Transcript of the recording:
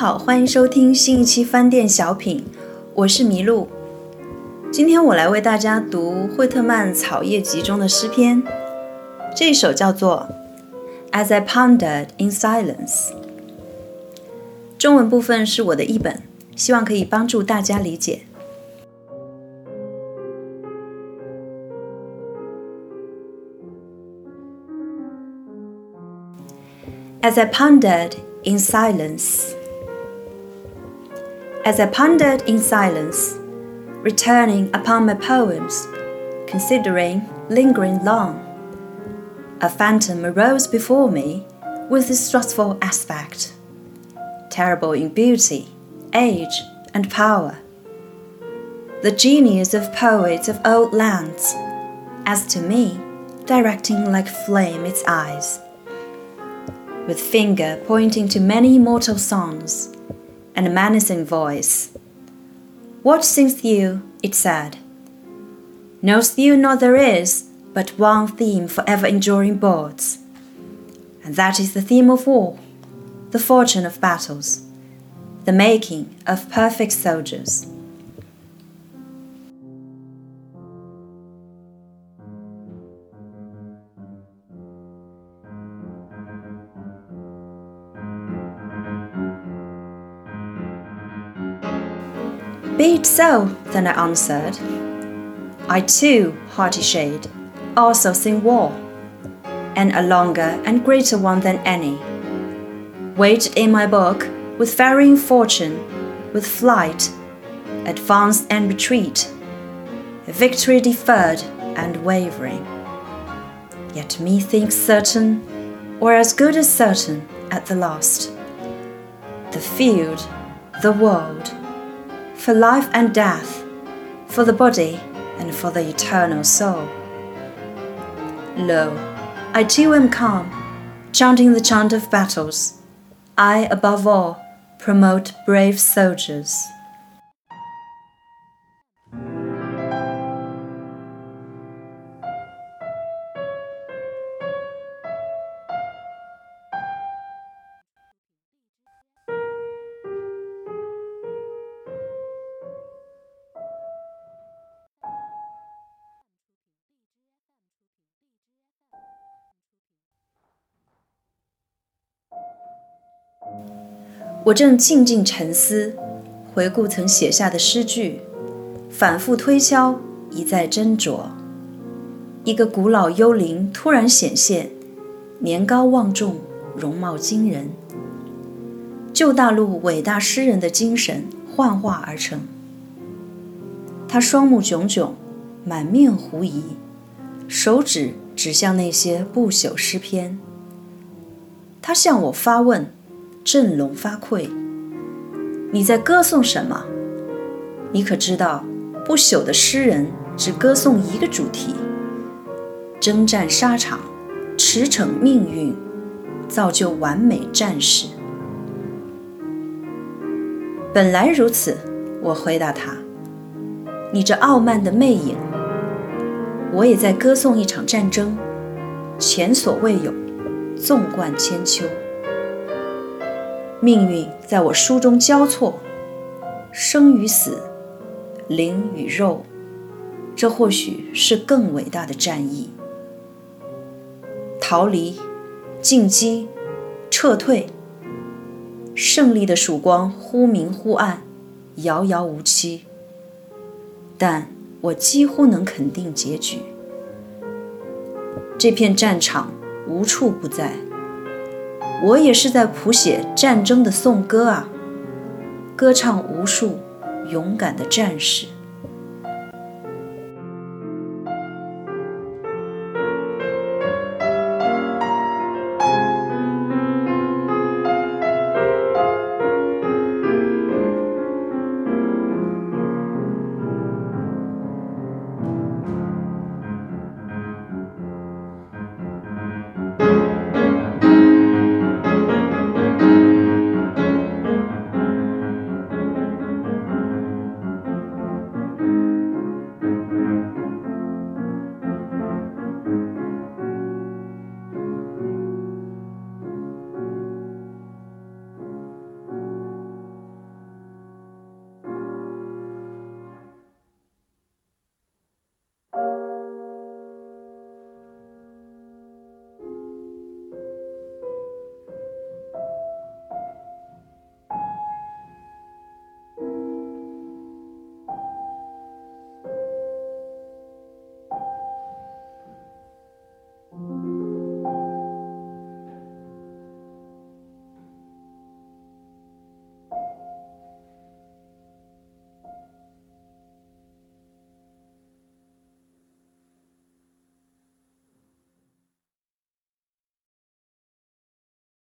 好，欢迎收听新一期翻店小品，我是麋鹿。今天我来为大家读惠特曼《草叶集》中的诗篇，这一首叫做《As I Pondered in Silence》。中文部分是我的译本，希望可以帮助大家理解。As I pondered in silence. As I pondered in silence, returning upon my poems, considering, lingering long, a phantom arose before me with wrathful aspect, terrible in beauty, age, and power. The genius of poets of old lands, as to me, directing like flame its eyes, with finger pointing to many immortal songs and a menacing voice. What sings you? it said. Knowst you not there is but one theme for ever enduring boards, and that is the theme of war, the fortune of battles, the making of perfect soldiers. 'Be it so,' then I answered. I too, hearty shade, also sing war, and a longer and greater one than any. Waged in my book, with varying fortune, with flight, advance and retreat, victory deferred and wavering. Yet methinks certain, or as good as certain, at the last. The field, the world, for life and death, for the body and for the eternal soul. Lo, I too am calm, chanting the chant of battles. I, above all, promote brave soldiers. 我正静静沉思，回顾曾写下的诗句，反复推敲，一再斟酌。一个古老幽灵突然显现，年高望重，容貌惊人。旧大陆伟大诗人的精神幻化而成。他双目炯炯，满面狐疑，手指指向那些不朽诗篇。他向我发问。振聋发聩！你在歌颂什么？你可知道，不朽的诗人只歌颂一个主题：征战沙场，驰骋命运，造就完美战士。本来如此，我回答他：“你这傲慢的魅影，我也在歌颂一场战争，前所未有，纵贯千秋。”命运在我书中交错，生与死，灵与肉，这或许是更伟大的战役。逃离，进击，撤退，胜利的曙光忽明忽暗，遥遥无期。但我几乎能肯定结局，这片战场无处不在。我也是在谱写战争的颂歌啊，歌唱无数勇敢的战士。